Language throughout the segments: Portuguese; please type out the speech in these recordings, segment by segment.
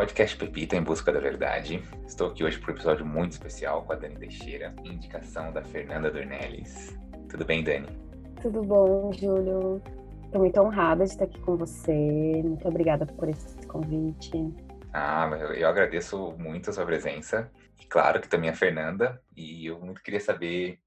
podcast Pepita em Busca da Verdade. Estou aqui hoje para um episódio muito especial com a Dani Teixeira, indicação da Fernanda Dornelles. Tudo bem, Dani? Tudo bom, Júlio? Estou muito honrada de estar aqui com você. Muito obrigada por esse convite. Ah, eu agradeço muito a sua presença. E claro que também a Fernanda. E eu muito queria saber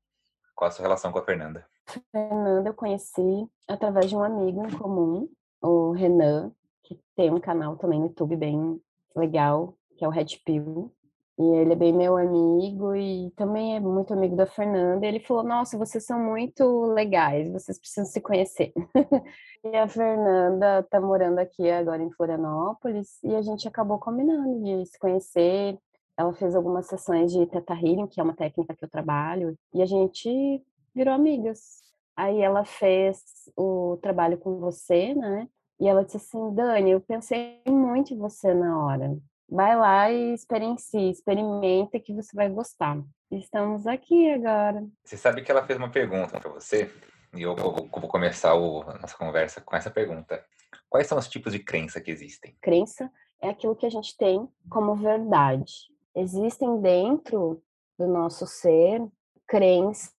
qual a sua relação com a Fernanda. Fernanda eu conheci através de um amigo em comum, o Renan, que tem um canal também no YouTube bem legal, que é o Red Pill. E ele é bem meu amigo e também é muito amigo da Fernanda. Ele falou: Nossa, vocês são muito legais, vocês precisam se conhecer. e a Fernanda tá morando aqui agora em Florianópolis e a gente acabou combinando de se conhecer. Ela fez algumas sessões de Teta Healing, que é uma técnica que eu trabalho, e a gente virou amigas. Aí ela fez o trabalho com você, né? E ela disse assim: Dani, eu pensei muito em você na hora. Vai lá e experiencie, experimenta que você vai gostar. Estamos aqui agora. Você sabe que ela fez uma pergunta para você? E eu vou, começar a nossa conversa com essa pergunta. Quais são os tipos de crença que existem? Crença é aquilo que a gente tem como verdade. Existem dentro do nosso ser crenças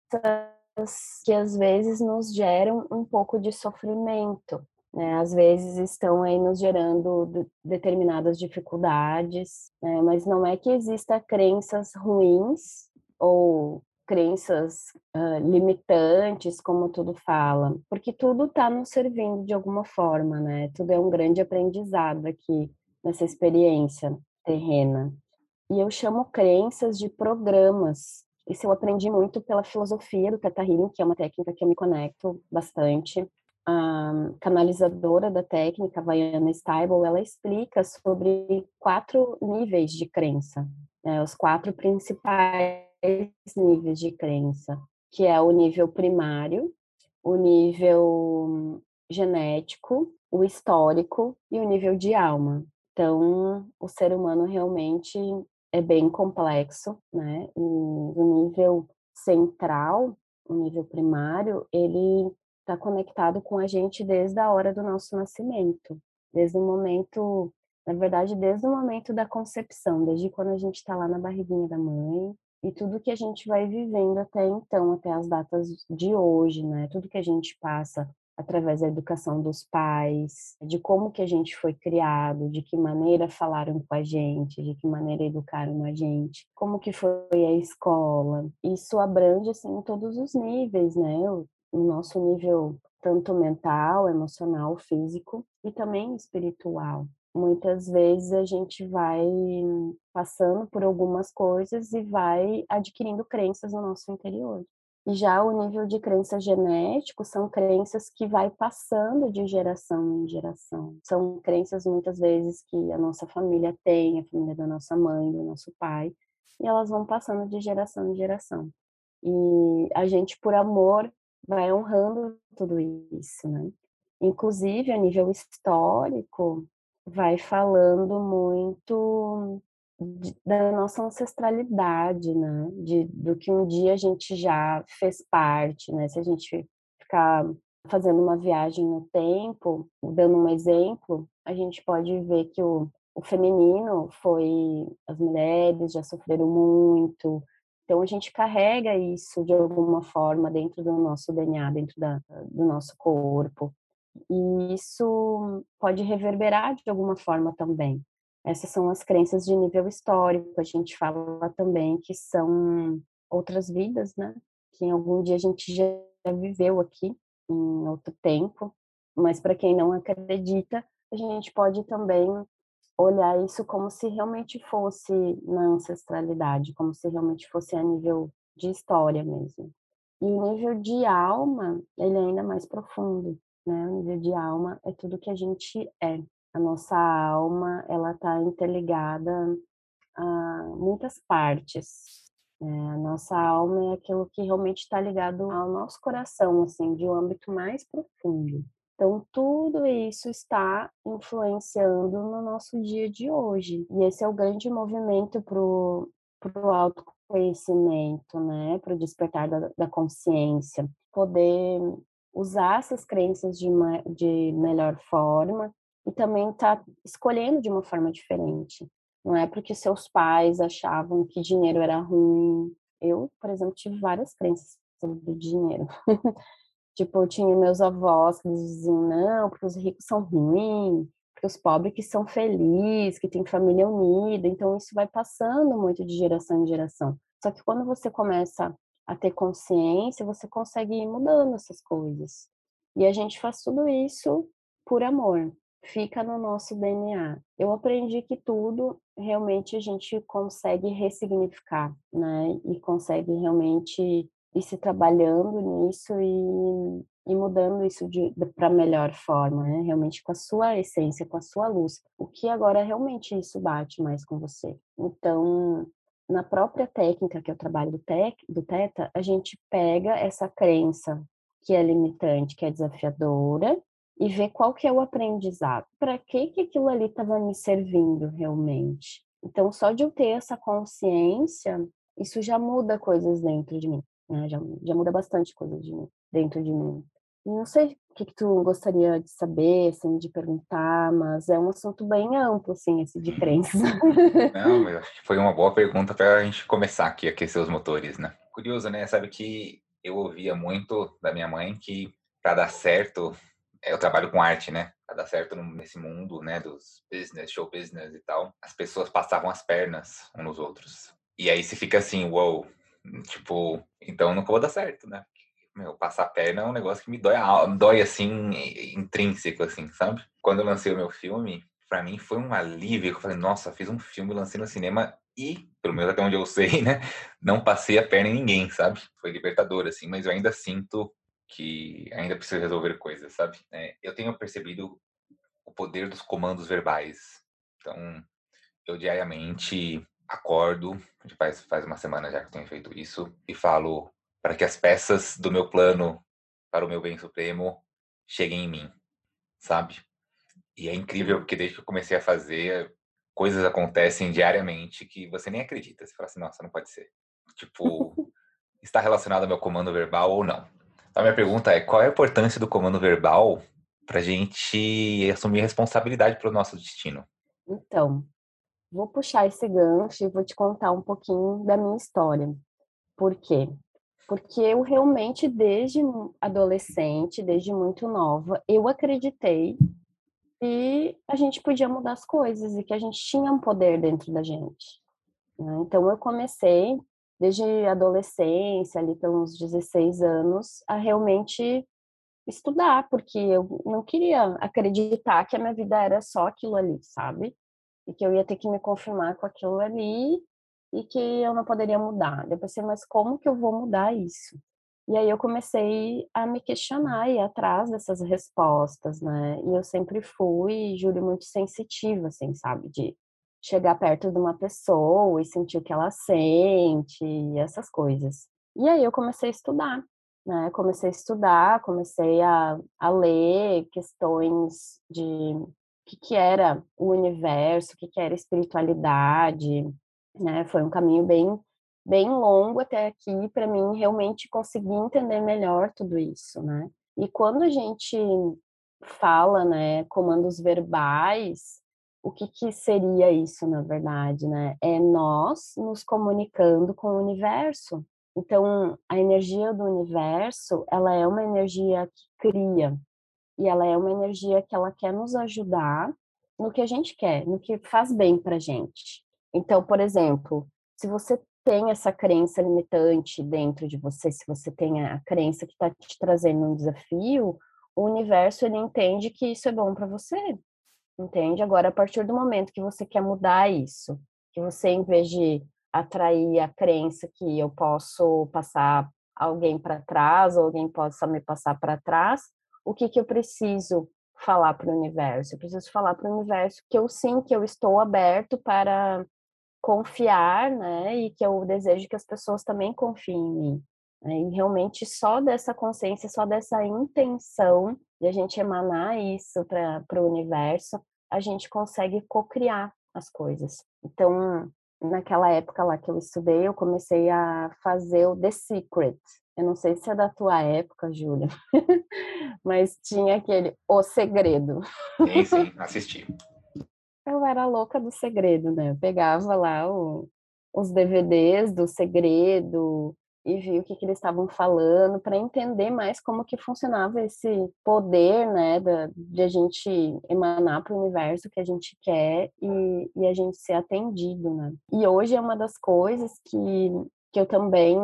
que às vezes nos geram um pouco de sofrimento né, às vezes estão aí nos gerando determinadas dificuldades, né, mas não é que exista crenças ruins ou crenças uh, limitantes, como tudo fala, porque tudo está nos servindo de alguma forma, né? Tudo é um grande aprendizado aqui nessa experiência terrena. E eu chamo crenças de programas. Isso eu aprendi muito pela filosofia do Teta Healing, que é uma técnica que eu me conecto bastante a canalizadora da técnica, Vaiana Steibel, ela explica sobre quatro níveis de crença, né, os quatro principais níveis de crença, que é o nível primário, o nível genético, o histórico e o nível de alma. Então, o ser humano realmente é bem complexo, né? E o nível central, o nível primário, ele está conectado com a gente desde a hora do nosso nascimento, desde o momento, na verdade, desde o momento da concepção, desde quando a gente está lá na barriguinha da mãe e tudo que a gente vai vivendo até então, até as datas de hoje, né? Tudo que a gente passa através da educação dos pais, de como que a gente foi criado, de que maneira falaram com a gente, de que maneira educaram a gente, como que foi a escola. Isso abrange assim todos os níveis, né? No nosso nível tanto mental, emocional, físico e também espiritual. Muitas vezes a gente vai passando por algumas coisas e vai adquirindo crenças no nosso interior. E já o nível de crença genético são crenças que vai passando de geração em geração. São crenças muitas vezes que a nossa família tem, a família da nossa mãe, do nosso pai, e elas vão passando de geração em geração. E a gente, por amor vai honrando tudo isso, né? Inclusive, a nível histórico, vai falando muito de, da nossa ancestralidade, né? De, do que um dia a gente já fez parte, né? Se a gente ficar fazendo uma viagem no tempo, dando um exemplo, a gente pode ver que o, o feminino foi as mulheres já sofreram muito, então a gente carrega isso de alguma forma dentro do nosso DNA, dentro da, do nosso corpo. E isso pode reverberar de alguma forma também. Essas são as crenças de nível histórico. A gente fala também que são outras vidas, né? Que em algum dia a gente já viveu aqui, em outro tempo. Mas para quem não acredita, a gente pode também olhar isso como se realmente fosse na ancestralidade, como se realmente fosse a nível de história mesmo. E o nível de alma, ele é ainda mais profundo, né? O nível de alma é tudo que a gente é. A nossa alma, ela está interligada a muitas partes. Né? A nossa alma é aquilo que realmente está ligado ao nosso coração, assim, de um âmbito mais profundo. Então, tudo isso está influenciando no nosso dia de hoje. E esse é o grande movimento para o autoconhecimento, né? para o despertar da, da, consciência. Poder usar essas crenças de, de melhor forma e também está escolhendo de uma forma diferente. Não é porque seus pais achavam que dinheiro era ruim. Eu, por exemplo, tive várias crenças sobre dinheiro. tipo, tinha meus avós que diziam, não, porque os ricos são ruins, porque os pobres que são felizes, que têm família unida. Então, isso vai passando muito de geração em geração. Só que quando você começa a ter consciência, você consegue ir mudando essas coisas. E a gente faz tudo isso por amor fica no nosso DNA. Eu aprendi que tudo realmente a gente consegue ressignificar, né? E consegue realmente ir se trabalhando nisso e, e mudando isso para melhor forma, né? Realmente com a sua essência, com a sua luz. O que agora realmente isso bate mais com você. Então, na própria técnica que eu trabalho do, tec, do Teta, a gente pega essa crença que é limitante, que é desafiadora, e ver qual que é o aprendizado. Para que que aquilo ali estava me servindo realmente? Então, só de eu ter essa consciência, isso já muda coisas dentro de mim, né? Já, já muda bastante coisas de mim, dentro de mim. Não sei o que, que tu gostaria de saber, assim, de perguntar, mas é um assunto bem amplo, assim, esse de crença. Não, eu acho que foi uma boa pergunta para a gente começar aqui aquecer os motores, né? Curioso, né? Sabe que eu ouvia muito da minha mãe que para dar certo eu trabalho com arte, né? Pra dar certo nesse mundo, né, dos business, show business e tal, as pessoas passavam as pernas uns nos outros. E aí você fica assim, uou, wow, tipo, então nunca vou dar certo, né? Meu, passar a perna é um negócio que me dói, dói assim, intrínseco, assim, sabe? Quando eu lancei o meu filme, para mim foi um alívio. Eu falei, nossa, fiz um filme, lancei no cinema e, pelo menos até onde eu sei, né, não passei a perna em ninguém, sabe? Foi libertador, assim, mas eu ainda sinto que ainda preciso resolver coisas, sabe? É, eu tenho percebido o poder dos comandos verbais. Então, eu diariamente acordo, faz, faz uma semana já que eu tenho feito isso, e falo para que as peças do meu plano para o meu bem supremo cheguem em mim, sabe? E é incrível porque desde que eu comecei a fazer, coisas acontecem diariamente que você nem acredita. Você fala assim, nossa, não pode ser. Tipo, está relacionado ao meu comando verbal ou não. A minha pergunta é: qual é a importância do comando verbal para a gente assumir responsabilidade pelo nosso destino? Então, vou puxar esse gancho e vou te contar um pouquinho da minha história. Por quê? Porque eu realmente, desde adolescente, desde muito nova, eu acreditei que a gente podia mudar as coisas e que a gente tinha um poder dentro da gente. Né? Então, eu comecei desde adolescência, ali pelos 16 anos, a realmente estudar, porque eu não queria acreditar que a minha vida era só aquilo ali, sabe? E que eu ia ter que me confirmar com aquilo ali e que eu não poderia mudar. Eu pensei, mas como que eu vou mudar isso? E aí eu comecei a me questionar e atrás dessas respostas, né? E eu sempre fui, juro, muito sensitiva, assim, sabe? De chegar perto de uma pessoa e sentir o que ela sente, essas coisas. E aí eu comecei a estudar, né? Comecei a estudar, comecei a, a ler questões de o que, que era o universo, o que, que era espiritualidade, né? Foi um caminho bem bem longo até aqui para mim realmente conseguir entender melhor tudo isso, né? E quando a gente fala, né, comandos verbais, o que, que seria isso, na verdade, né? É nós nos comunicando com o universo. Então, a energia do universo, ela é uma energia que cria, e ela é uma energia que ela quer nos ajudar no que a gente quer, no que faz bem pra gente. Então, por exemplo, se você tem essa crença limitante dentro de você, se você tem a crença que está te trazendo um desafio, o universo ele entende que isso é bom para você, entende? Agora, a partir do momento que você quer mudar isso, que você, em vez de atrair a crença que eu posso passar alguém para trás, ou alguém possa me passar para trás, o que, que eu preciso falar para o universo? Eu preciso falar para o universo que eu sim, que eu estou aberto para confiar, né? E que eu desejo que as pessoas também confiem em mim. Né? E realmente só dessa consciência, só dessa intenção de a gente emanar isso para o universo, a gente consegue co-criar as coisas. Então, naquela época lá que eu estudei, eu comecei a fazer o The Secret, Eu não sei se é da tua época, Júlia, mas tinha aquele O Segredo. Sim, sim, assisti. Eu era louca do segredo, né? Eu pegava lá o, os DVDs do segredo, e vi o que, que eles estavam falando para entender mais como que funcionava esse poder, né, da, de a gente emanar para o universo que a gente quer e, e a gente ser atendido, né. E hoje é uma das coisas que, que eu também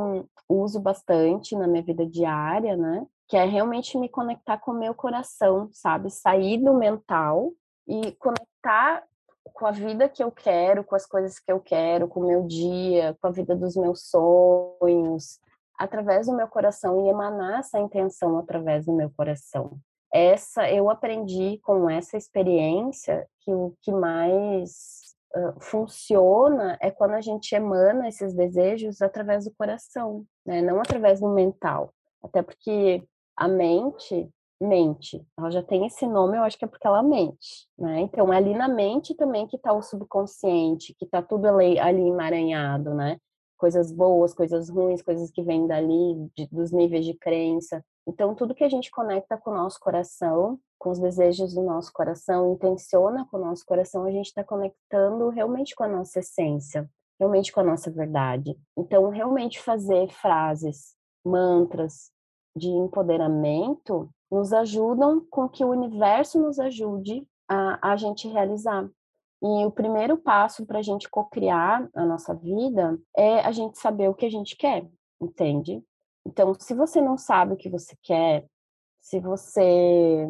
uso bastante na minha vida diária, né, que é realmente me conectar com o meu coração, sabe, sair do mental e conectar com a vida que eu quero, com as coisas que eu quero, com o meu dia, com a vida dos meus sonhos, através do meu coração e emanar essa intenção através do meu coração. Essa eu aprendi com essa experiência que o que mais funciona é quando a gente emana esses desejos através do coração, né? não através do mental. Até porque a mente mente. Ela já tem esse nome, eu acho que é porque ela mente, né? Então, é ali na mente também que está o subconsciente, que está tudo ali, ali emaranhado, né? Coisas boas, coisas ruins, coisas que vêm dali, de, dos níveis de crença. Então, tudo que a gente conecta com o nosso coração, com os desejos do nosso coração, intenciona com o nosso coração, a gente está conectando realmente com a nossa essência, realmente com a nossa verdade. Então, realmente fazer frases, mantras de empoderamento nos ajudam com que o universo nos ajude a, a gente realizar. E o primeiro passo para a gente cocriar a nossa vida é a gente saber o que a gente quer, entende? Então, se você não sabe o que você quer, se você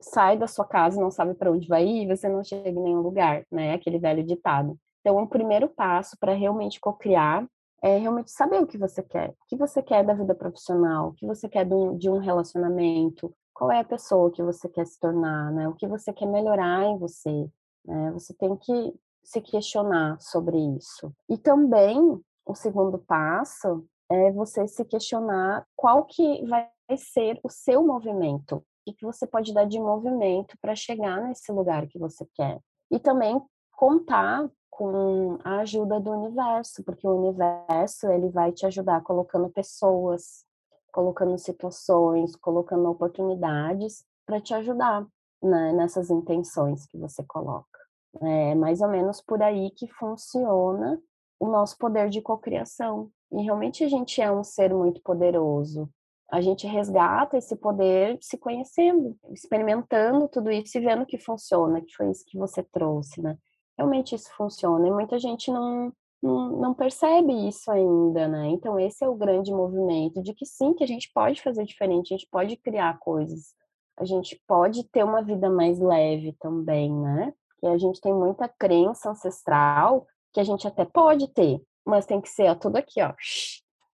sai da sua casa e não sabe para onde vai ir, você não chega em nenhum lugar, né? Aquele velho ditado. Então, o primeiro passo para realmente cocriar é realmente saber o que você quer. O que você quer da vida profissional, o que você quer de um relacionamento, qual é a pessoa que você quer se tornar, né? O que você quer melhorar em você, né? Você tem que se questionar sobre isso. E também o segundo passo é você se questionar qual que vai ser o seu movimento, o que você pode dar de movimento para chegar nesse lugar que você quer. E também contar com a ajuda do universo, porque o universo ele vai te ajudar colocando pessoas, colocando situações, colocando oportunidades para te ajudar né, nessas intenções que você coloca. É mais ou menos por aí que funciona o nosso poder de cocriação. E realmente a gente é um ser muito poderoso. A gente resgata esse poder se conhecendo, experimentando tudo isso e vendo que funciona, que foi isso que você trouxe, né? Realmente isso funciona. E muita gente não, não, não percebe isso ainda, né? Então, esse é o grande movimento de que sim, que a gente pode fazer diferente, a gente pode criar coisas, a gente pode ter uma vida mais leve também, né? Que a gente tem muita crença ancestral que a gente até pode ter, mas tem que ser ó, tudo aqui, ó,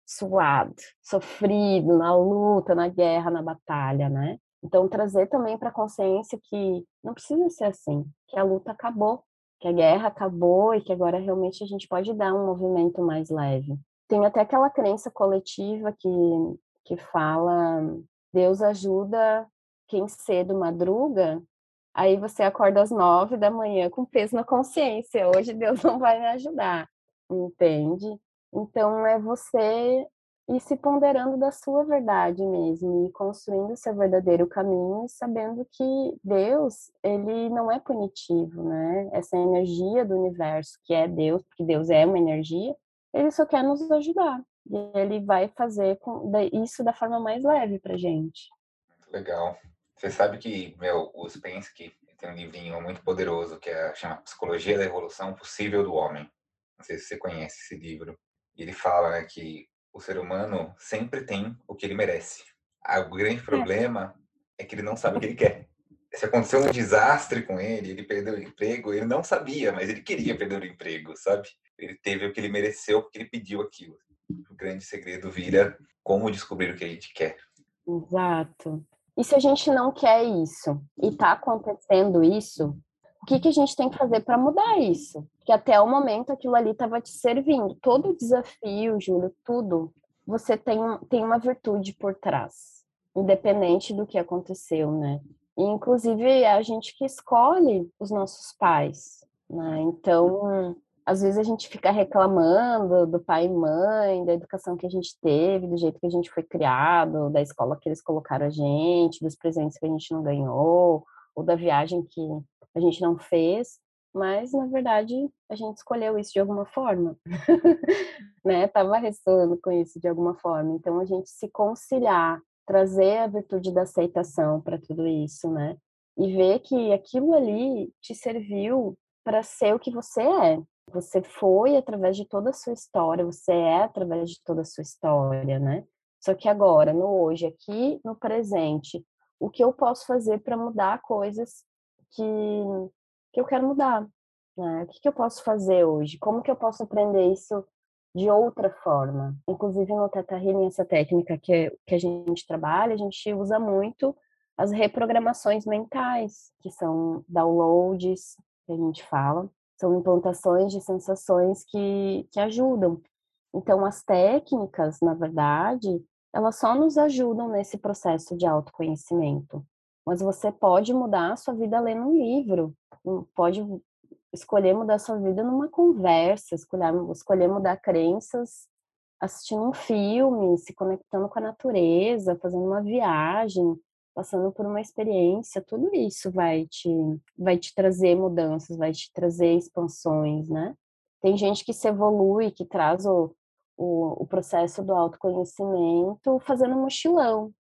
suado, sofrido, na luta, na guerra, na batalha, né? Então, trazer também para a consciência que não precisa ser assim, que a luta acabou, que a guerra acabou e que agora realmente a gente pode dar um movimento mais leve. Tem até aquela crença coletiva que, que fala Deus ajuda quem cedo madruga, aí você acorda às nove da manhã com peso na consciência, hoje Deus não vai me ajudar, entende? Então é você e se ponderando da sua verdade mesmo e construindo seu verdadeiro caminho sabendo que Deus, ele não é punitivo, né? Essa energia do universo, que é Deus, porque Deus é uma energia, ele só quer nos ajudar. E ele vai fazer isso da forma mais leve pra gente. Legal. Você sabe que, meu, o Spensky tem um livrinho muito poderoso que é, chama Psicologia da Evolução Possível do Homem. Não sei se você conhece esse livro. E ele fala né, que o ser humano sempre tem o que ele merece. O grande é. problema é que ele não sabe o que ele quer. Se aconteceu um desastre com ele, ele perdeu o emprego, ele não sabia, mas ele queria perder o emprego, sabe? Ele teve o que ele mereceu porque ele pediu aquilo. O grande segredo vira como descobrir o que a gente quer. Exato. E se a gente não quer isso e está acontecendo isso, o que, que a gente tem que fazer para mudar isso? que até o momento aquilo ali estava te servindo. Todo desafio, Júlio, tudo, você tem, tem uma virtude por trás, independente do que aconteceu, né? E, inclusive, é a gente que escolhe os nossos pais, né? Então, às vezes a gente fica reclamando do pai e mãe, da educação que a gente teve, do jeito que a gente foi criado, da escola que eles colocaram a gente, dos presentes que a gente não ganhou, ou da viagem que a gente não fez, mas na verdade a gente escolheu isso de alguma forma, né? Tava ressoando com isso de alguma forma. Então a gente se conciliar, trazer a virtude da aceitação para tudo isso, né? E ver que aquilo ali te serviu para ser o que você é, você foi através de toda a sua história, você é através de toda a sua história, né? Só que agora, no hoje, aqui, no presente, o que eu posso fazer para mudar coisas que, que eu quero mudar? Né? O que, que eu posso fazer hoje? Como que eu posso aprender isso de outra forma? Inclusive no Teta Healing, essa técnica que, que a gente trabalha, a gente usa muito as reprogramações mentais, que são downloads, que a gente fala, são implantações de sensações que, que ajudam. Então, as técnicas, na verdade, elas só nos ajudam nesse processo de autoconhecimento. Mas você pode mudar a sua vida lendo um livro, pode escolher mudar a sua vida numa conversa, escolher, escolher mudar crenças assistindo um filme, se conectando com a natureza, fazendo uma viagem, passando por uma experiência, tudo isso vai te, vai te trazer mudanças, vai te trazer expansões, né? Tem gente que se evolui, que traz o, o, o processo do autoconhecimento fazendo mochilão,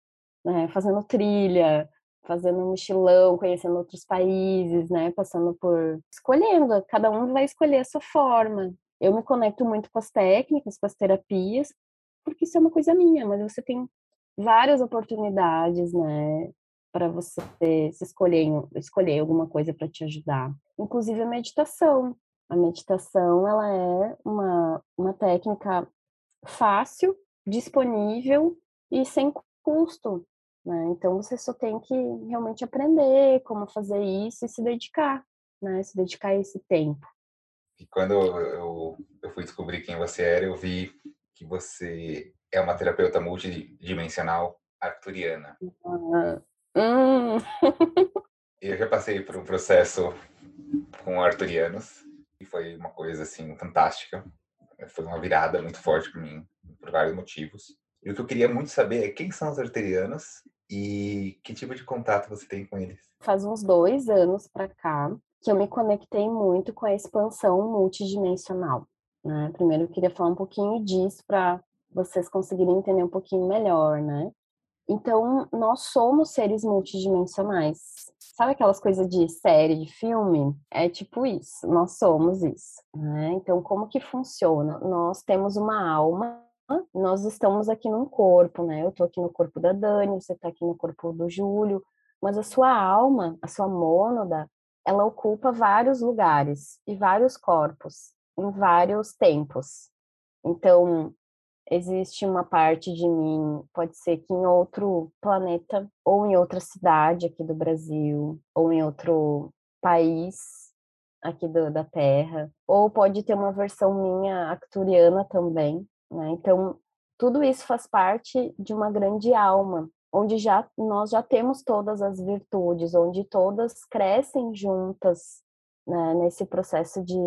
né? Fazendo trilha, fazendo mochilão, conhecendo outros países, né? Passando por escolhendo, cada um vai escolher a sua forma. Eu me conecto muito com as técnicas, com as terapias, porque isso é uma coisa minha, mas você tem várias oportunidades, né, para você se escolher, escolher alguma coisa para te ajudar. Inclusive a meditação. A meditação, ela é uma, uma técnica fácil, disponível e sem custo, né? Então você só tem que realmente aprender como fazer isso e se dedicar, né? Se dedicar a esse tempo. E quando eu, eu fui descobrir quem você era, eu vi que você é uma terapeuta multidimensional arcturiana. Uhum. Hum. eu já passei por um processo com arturianos e foi uma coisa assim fantástica. Foi uma virada muito forte para mim por vários motivos. E o que eu queria muito saber é quem são os arturianos e que tipo de contato você tem com eles. Faz uns dois anos para cá que eu me conectei muito com a expansão multidimensional. Né? Primeiro eu queria falar um pouquinho disso para vocês conseguirem entender um pouquinho melhor, né? Então, nós somos seres multidimensionais. Sabe aquelas coisas de série, de filme? É tipo isso, nós somos isso. Né? Então, como que funciona? Nós temos uma alma, nós estamos aqui num corpo, né? Eu tô aqui no corpo da Dani, você tá aqui no corpo do Júlio, mas a sua alma, a sua mônada, ela ocupa vários lugares e vários corpos, em vários tempos. Então, existe uma parte de mim, pode ser que em outro planeta, ou em outra cidade aqui do Brasil, ou em outro país aqui do, da Terra, ou pode ter uma versão minha acturiana também, né? Então, tudo isso faz parte de uma grande alma, onde já nós já temos todas as virtudes, onde todas crescem juntas né, nesse processo de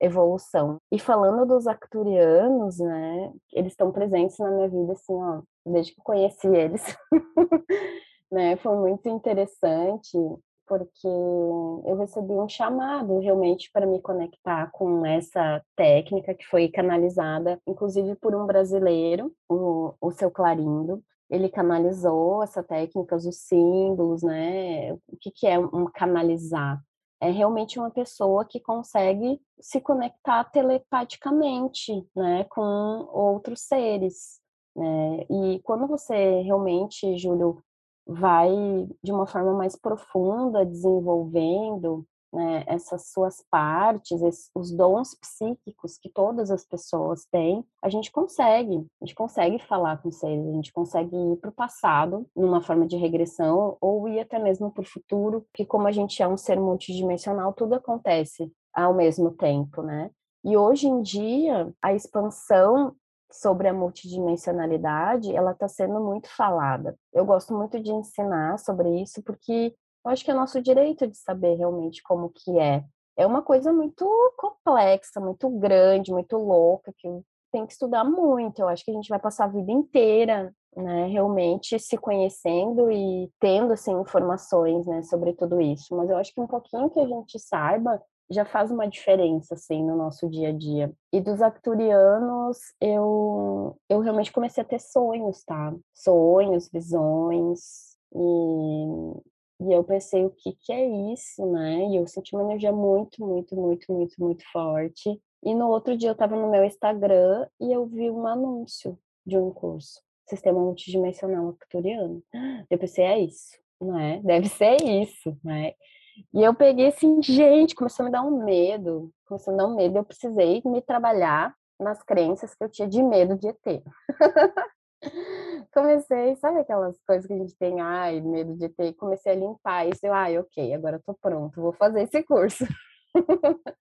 evolução. E falando dos acturianos, né, eles estão presentes na minha vida, assim, ó, desde que eu conheci eles. né, foi muito interessante, porque eu recebi um chamado realmente para me conectar com essa técnica que foi canalizada, inclusive por um brasileiro, o, o seu Clarindo, ele canalizou essa técnica, os símbolos, né? O que, que é um canalizar? É realmente uma pessoa que consegue se conectar telepaticamente, né, com outros seres. Né? E quando você realmente, Júlio, vai de uma forma mais profunda desenvolvendo né, essas suas partes, esses, os dons psíquicos que todas as pessoas têm, a gente consegue, a gente consegue falar com seres, a gente consegue ir para o passado, numa forma de regressão, ou ir até mesmo para o futuro, que como a gente é um ser multidimensional, tudo acontece ao mesmo tempo, né? E hoje em dia, a expansão sobre a multidimensionalidade, ela está sendo muito falada. Eu gosto muito de ensinar sobre isso porque eu acho que é nosso direito de saber realmente como que é é uma coisa muito complexa, muito grande, muito louca, que tem que estudar muito. Eu acho que a gente vai passar a vida inteira, né, realmente se conhecendo e tendo assim informações, né, sobre tudo isso. Mas eu acho que um pouquinho que a gente saiba já faz uma diferença assim no nosso dia a dia. E dos acturianos, eu eu realmente comecei a ter sonhos, tá? Sonhos, visões e e eu pensei, o que que é isso, né? E eu senti uma energia muito, muito, muito, muito, muito forte. E no outro dia eu estava no meu Instagram e eu vi um anúncio de um curso, Sistema Multidimensional Acturiano. Eu pensei, é isso, né? Deve ser isso, né? E eu peguei assim, gente, começou a me dar um medo, começou a me dar um medo, eu precisei me trabalhar nas crenças que eu tinha de medo de ET. comecei, sabe aquelas coisas que a gente tem, ai, medo de ET, comecei a limpar isso, eu, ai, ok, agora eu tô pronto, vou fazer esse curso.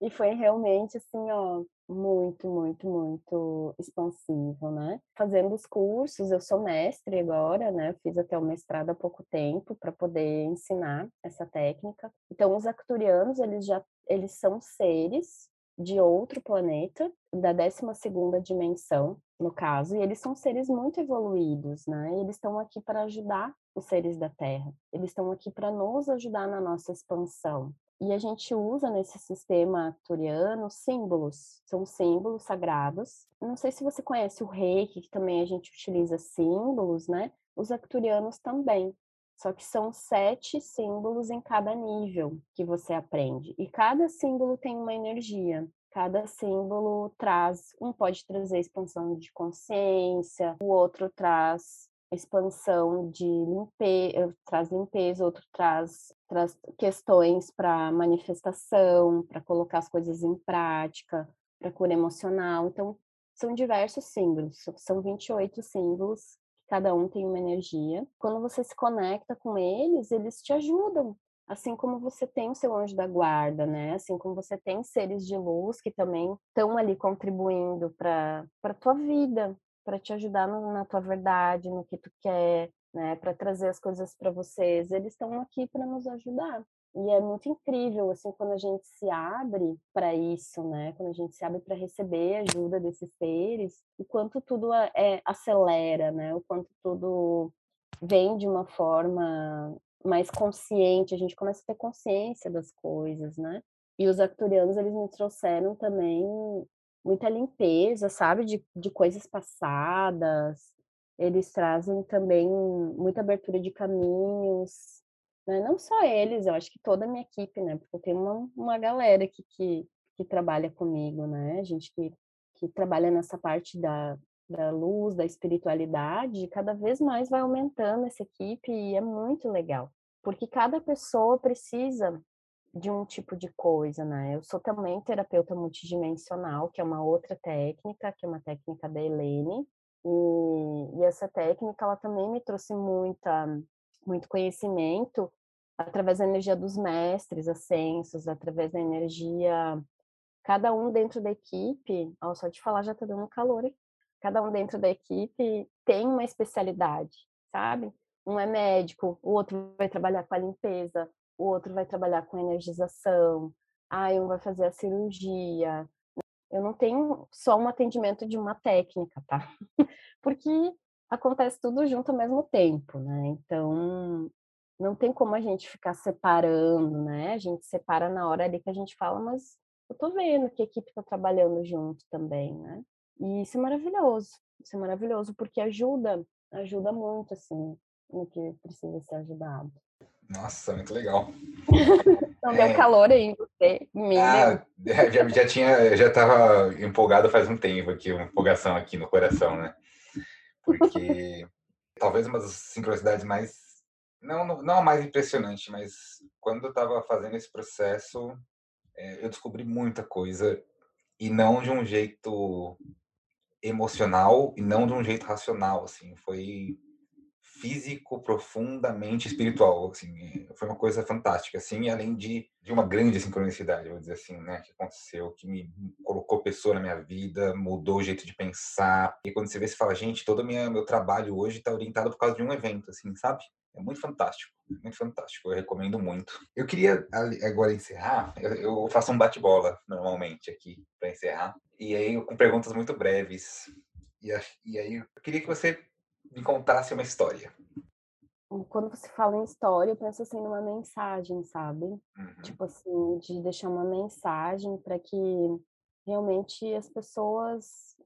e foi realmente assim, ó, muito, muito, muito expansivo, né? Fazendo os cursos, eu sou mestre agora, né? Fiz até o mestrado há pouco tempo para poder ensinar essa técnica. Então, os acturianos, eles já eles são seres de outro planeta, da 12ª dimensão, no caso, e eles são seres muito evoluídos, né? E eles estão aqui para ajudar os seres da Terra. Eles estão aqui para nos ajudar na nossa expansão. E a gente usa nesse sistema arcturiano símbolos, são símbolos sagrados. Não sei se você conhece o reiki, que também a gente utiliza símbolos, né? Os arcturianos também. Só que são sete símbolos em cada nível que você aprende. E cada símbolo tem uma energia. Cada símbolo traz, um pode trazer expansão de consciência, o outro traz expansão de limpeza, eh, traz limpeza, outro traz, traz questões para manifestação, para colocar as coisas em prática, para cura emocional. Então, são diversos símbolos, são 28 símbolos, cada um tem uma energia. Quando você se conecta com eles, eles te ajudam. Assim como você tem o seu anjo da guarda, né? Assim como você tem seres de luz que também estão ali contribuindo para a tua vida, para te ajudar no, na tua verdade, no que tu quer, né, para trazer as coisas para vocês. Eles estão aqui para nos ajudar. E é muito incrível assim quando a gente se abre para isso, né? Quando a gente se abre para receber ajuda desses seres, o quanto tudo é, acelera, né? O quanto tudo vem de uma forma mais consciente, a gente começa a ter consciência das coisas, né? E os acturianos, eles me trouxeram também muita limpeza, sabe, de, de coisas passadas. Eles trazem também muita abertura de caminhos, né? Não só eles, eu acho que toda a minha equipe, né? Porque eu tenho uma, uma galera aqui que, que trabalha comigo, né? Gente que, que trabalha nessa parte da, da luz, da espiritualidade, cada vez mais vai aumentando essa equipe e é muito legal. Porque cada pessoa precisa de um tipo de coisa, né? Eu sou também terapeuta multidimensional, que é uma outra técnica, que é uma técnica da Helene, e, e essa técnica ela também me trouxe muita muito conhecimento através da energia dos mestres ascensos, através da energia cada um dentro da equipe, ó, só de falar já tá dando calor aqui. Cada um dentro da equipe tem uma especialidade, sabe? Um é médico, o outro vai trabalhar com a limpeza, o outro vai trabalhar com energização, ah, um vai fazer a cirurgia. Eu não tenho só um atendimento de uma técnica, tá? Porque acontece tudo junto ao mesmo tempo, né? Então, não tem como a gente ficar separando, né? A gente separa na hora ali que a gente fala, mas eu tô vendo que a equipe tá trabalhando junto também, né? E isso é maravilhoso. Isso é maravilhoso porque ajuda, ajuda muito, assim, no que precisa ser ajudado. Nossa, muito legal. Não é... deu calor aí em você, em ah, já, já tinha, já estava empolgado faz um tempo aqui, uma empolgação aqui no coração, né? Porque talvez uma das sincronicidades mais não, não a mais impressionante, mas quando eu estava fazendo esse processo, é, eu descobri muita coisa e não de um jeito emocional e não de um jeito racional, assim, foi físico, profundamente espiritual, assim, foi uma coisa fantástica, assim, além de, de uma grande sincronicidade, vou dizer assim, né, que aconteceu, que me colocou pessoa na minha vida, mudou o jeito de pensar, e quando você vê, você fala, gente, todo o meu trabalho hoje está orientado por causa de um evento, assim, sabe? É muito fantástico, muito fantástico. Eu recomendo muito. Eu queria agora encerrar. Eu, faço um bate-bola normalmente aqui para encerrar. E aí com perguntas muito breves. E, e aí eu queria que você me contasse uma história. Quando você fala em história, eu penso assim numa mensagem, sabe? Uhum. Tipo assim, de deixar uma mensagem para que realmente as pessoas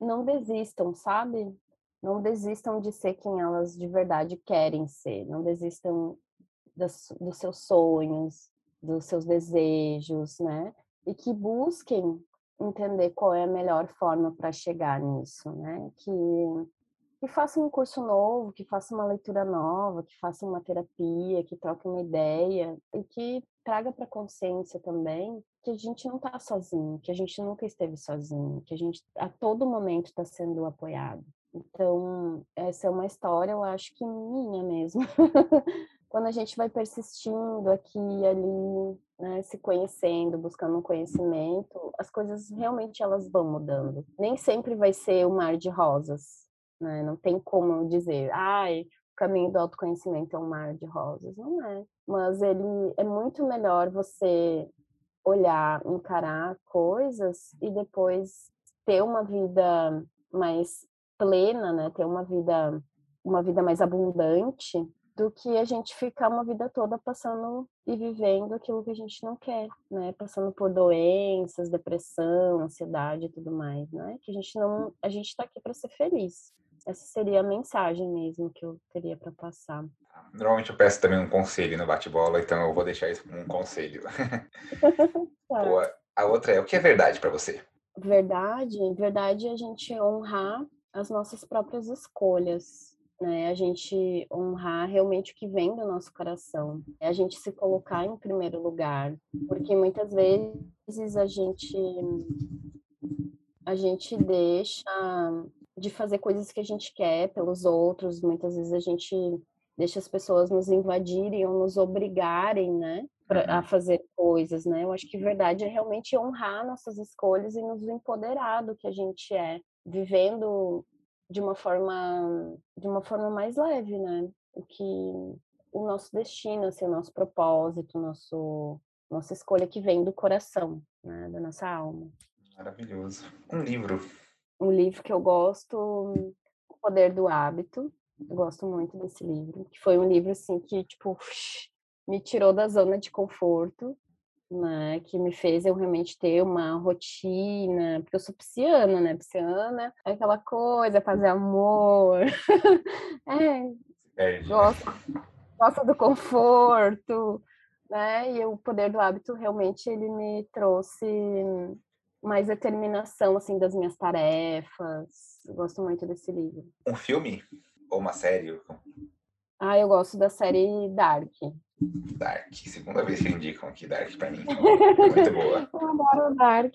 não desistam, sabe? Não desistam de ser quem elas de verdade querem ser, não desistam das, dos seus sonhos, dos seus desejos, né? E que busquem entender qual é a melhor forma para chegar nisso, né? Que que faça um curso novo, que faça uma leitura nova, que faça uma terapia, que troque uma ideia e que traga para consciência também que a gente não está sozinho, que a gente nunca esteve sozinho, que a gente a todo momento está sendo apoiado. Então, essa é uma história, eu acho que minha mesmo. Quando a gente vai persistindo aqui e ali, né, se conhecendo, buscando um conhecimento, as coisas realmente elas vão mudando. Nem sempre vai ser o um mar de rosas, né? Não tem como dizer, ai, o caminho do autoconhecimento é um mar de rosas. Não é. Mas ele é muito melhor você olhar, encarar coisas e depois ter uma vida mais plena, né? Ter uma vida uma vida mais abundante do que a gente ficar uma vida toda passando e vivendo aquilo que a gente não quer, né? Passando por doenças, depressão, ansiedade e tudo mais, né? Que a gente não, a gente está aqui para ser feliz. Essa seria a mensagem mesmo que eu teria para passar. Normalmente eu peço também um conselho no bate-bola, então eu vou deixar isso como um conselho. tá. a outra é: o que é verdade para você? Verdade? Verdade é a gente honrar as nossas próprias escolhas. Né, a gente honrar realmente o que vem do nosso coração, é a gente se colocar em primeiro lugar, porque muitas vezes a gente a gente deixa de fazer coisas que a gente quer pelos outros. Muitas vezes a gente deixa as pessoas nos invadirem ou nos obrigarem, né, pra, a uhum. fazer coisas, né? Eu acho que verdade é realmente honrar nossas escolhas e nos empoderar do que a gente é, vivendo de uma forma de uma forma mais leve, né? O que o nosso destino, assim, o nosso propósito, nosso nossa escolha que vem do coração, né, da nossa alma. Maravilhoso. Um livro um livro que eu gosto, O Poder do Hábito. Eu gosto muito desse livro, que foi um livro assim que tipo me tirou da zona de conforto, né, que me fez eu realmente ter uma rotina, porque eu sou pisciana, né? Pisciana é aquela coisa, fazer amor. é, é, do conforto, né? E o poder do hábito realmente ele me trouxe mais determinação assim das minhas tarefas. Eu gosto muito desse livro. Um filme ou uma série? Ah, eu gosto da série Dark. Dark, segunda vez que indicam aqui Dark para mim. Muito boa. eu adoro Dark.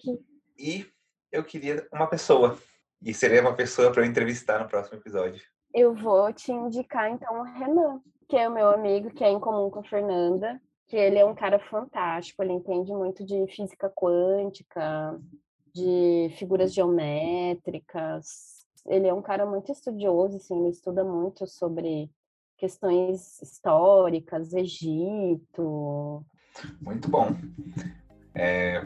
E eu queria uma pessoa. E seria uma pessoa para eu entrevistar no próximo episódio. Eu vou te indicar então o Renan, que é o meu amigo, que é em comum com a Fernanda que ele é um cara fantástico, ele entende muito de física quântica, de figuras geométricas. Ele é um cara muito estudioso, assim, ele estuda muito sobre questões históricas, Egito. Muito bom. É,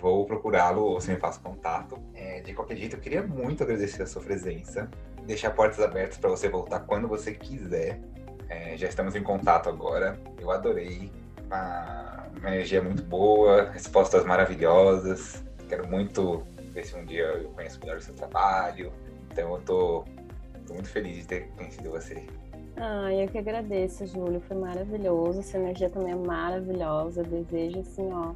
vou procurá-lo ou você me passa contato. É, de qualquer jeito, eu queria muito agradecer a sua presença, deixar portas abertas para você voltar quando você quiser. É, já estamos em contato agora. Eu adorei uma, uma energia muito boa, respostas maravilhosas. Quero muito ver se um dia eu conheço melhor o seu trabalho. Então eu tô muito feliz de ter conhecido você. Ah, eu que agradeço, Júlio. Foi maravilhoso. Sua energia também é maravilhosa. Desejo, assim, ó,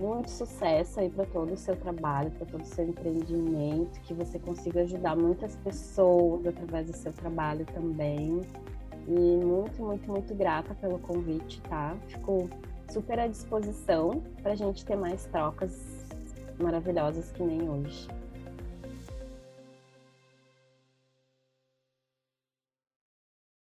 muito sucesso aí para todo o seu trabalho, para todo o seu empreendimento, que você consiga ajudar muitas pessoas através do seu trabalho também. E muito, muito, muito grata pelo convite, tá? Fico super à disposição para a gente ter mais trocas maravilhosas que nem hoje.